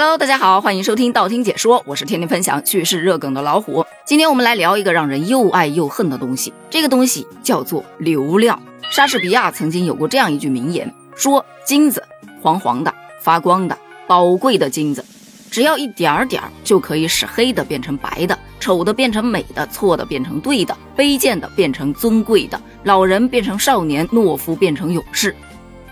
Hello，大家好，欢迎收听道听解说，我是天天分享趣事热梗的老虎。今天我们来聊一个让人又爱又恨的东西，这个东西叫做流量。莎士比亚曾经有过这样一句名言，说金子黄黄的、发光的、宝贵的金子，只要一点儿点儿就可以使黑的变成白的，丑的变成美的，错的变成对的，卑贱的变成尊贵的，老人变成少年，懦夫变成勇士。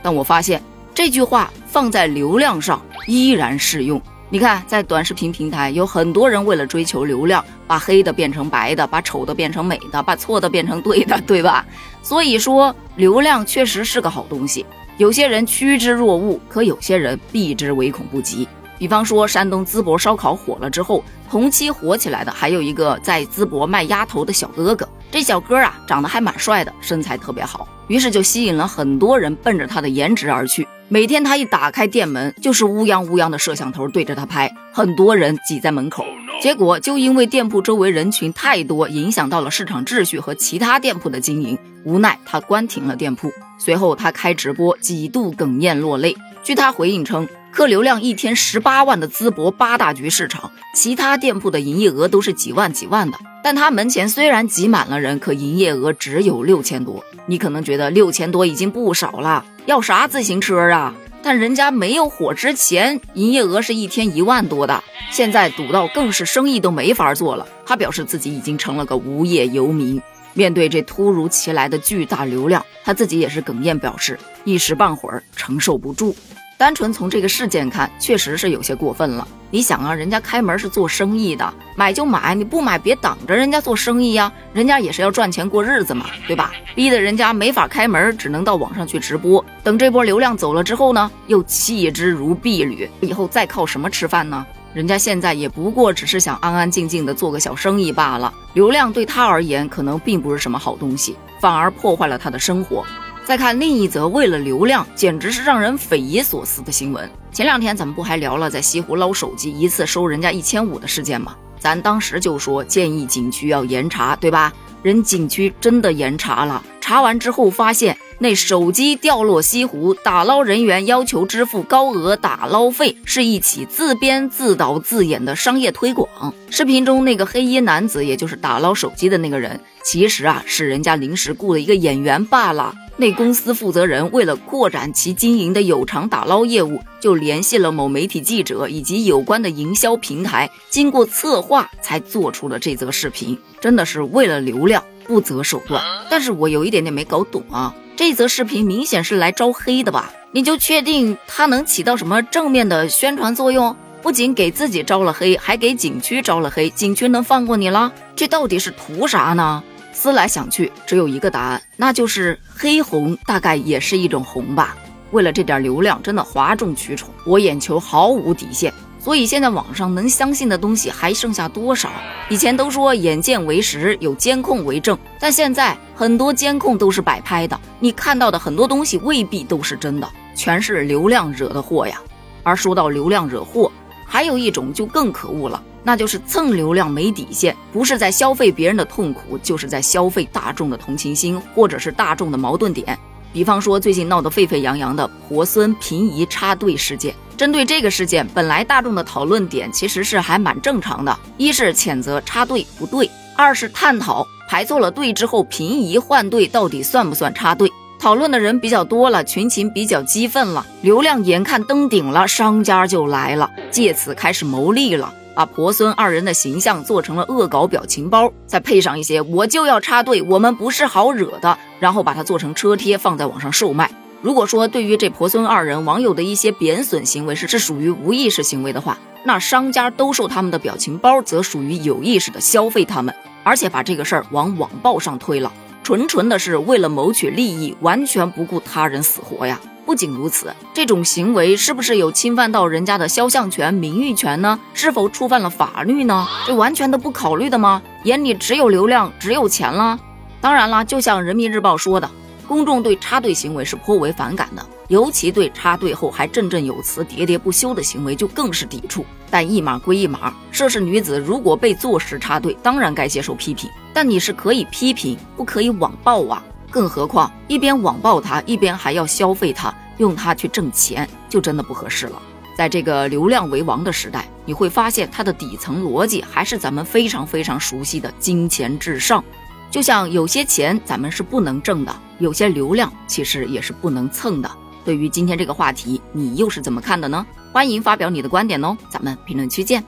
但我发现。这句话放在流量上依然适用。你看，在短视频平台，有很多人为了追求流量，把黑的变成白的，把丑的变成美的，把错的变成对的，对吧？所以说，流量确实是个好东西。有些人趋之若鹜，可有些人避之唯恐不及。比方说，山东淄博烧烤火了之后，同期火起来的还有一个在淄博卖鸭头的小哥哥。这小哥啊，长得还蛮帅的，身材特别好，于是就吸引了很多人奔着他的颜值而去。每天他一打开店门，就是乌泱乌泱的摄像头对着他拍，很多人挤在门口。结果就因为店铺周围人群太多，影响到了市场秩序和其他店铺的经营，无奈他关停了店铺。随后他开直播，几度哽咽落泪。据他回应称，客流量一天十八万的淄博八大局市场，其他店铺的营业额都是几万几万的，但他门前虽然挤满了人，可营业额只有六千多。你可能觉得六千多已经不少了。要啥自行车啊？但人家没有火之前，营业额是一天一万多的，现在堵到更是生意都没法做了。他表示自己已经成了个无业游民。面对这突如其来的巨大流量，他自己也是哽咽表示，一时半会儿承受不住。单纯从这个事件看，确实是有些过分了。你想啊，人家开门是做生意的，买就买，你不买别挡着人家做生意呀。人家也是要赚钱过日子嘛，对吧？逼得人家没法开门，只能到网上去直播。等这波流量走了之后呢，又弃之如敝履，以后再靠什么吃饭呢？人家现在也不过只是想安安静静的做个小生意罢了。流量对他而言可能并不是什么好东西，反而破坏了他的生活。再看另一则为了流量，简直是让人匪夷所思的新闻。前两天咱们不还聊了在西湖捞手机一次收人家一千五的事件吗？咱当时就说建议景区要严查，对吧？人景区真的严查了，查完之后发现那手机掉落西湖，打捞人员要求支付高额打捞费，是一起自编自导自演的商业推广。视频中那个黑衣男子，也就是打捞手机的那个人，其实啊是人家临时雇的一个演员罢了。那公司负责人为了扩展其经营的有偿打捞业务，就联系了某媒体记者以及有关的营销平台，经过策划才做出了这则视频。真的是为了流量不择手段。但是我有一点点没搞懂啊，这则视频明显是来招黑的吧？你就确定它能起到什么正面的宣传作用？不仅给自己招了黑，还给景区招了黑，景区能放过你了？这到底是图啥呢？思来想去，只有一个答案，那就是黑红，大概也是一种红吧。为了这点流量，真的哗众取宠，我眼球毫无底线。所以现在网上能相信的东西还剩下多少？以前都说眼见为实，有监控为证，但现在很多监控都是摆拍的，你看到的很多东西未必都是真的，全是流量惹的祸呀。而说到流量惹祸，还有一种就更可恶了。那就是蹭流量没底线，不是在消费别人的痛苦，就是在消费大众的同情心，或者是大众的矛盾点。比方说最近闹得沸沸扬扬的婆孙平移插队事件，针对这个事件，本来大众的讨论点其实是还蛮正常的，一是谴责插队不对，二是探讨排错了队之后平移换队到底算不算插队。讨论的人比较多了，群情比较激愤了，流量眼看登顶了，商家就来了，借此开始牟利了。把婆孙二人的形象做成了恶搞表情包，再配上一些“我就要插队，我们不是好惹的”，然后把它做成车贴放在网上售卖。如果说对于这婆孙二人网友的一些贬损行为是是属于无意识行为的话，那商家兜售他们的表情包则属于有意识的消费他们，而且把这个事儿往网暴上推了，纯纯的是为了谋取利益，完全不顾他人死活呀。不仅如此，这种行为是不是有侵犯到人家的肖像权、名誉权呢？是否触犯了法律呢？这完全都不考虑的吗？眼里只有流量，只有钱了？当然了，就像人民日报说的，公众对插队行为是颇为反感的，尤其对插队后还振振有词、喋喋不休的行为就更是抵触。但一码归一码，涉事女子如果被坐实插队，当然该接受批评。但你是可以批评，不可以网暴啊！更何况一边网暴他，一边还要消费他，用他去挣钱，就真的不合适了。在这个流量为王的时代，你会发现它的底层逻辑还是咱们非常非常熟悉的金钱至上。就像有些钱咱们是不能挣的，有些流量其实也是不能蹭的。对于今天这个话题，你又是怎么看的呢？欢迎发表你的观点哦，咱们评论区见。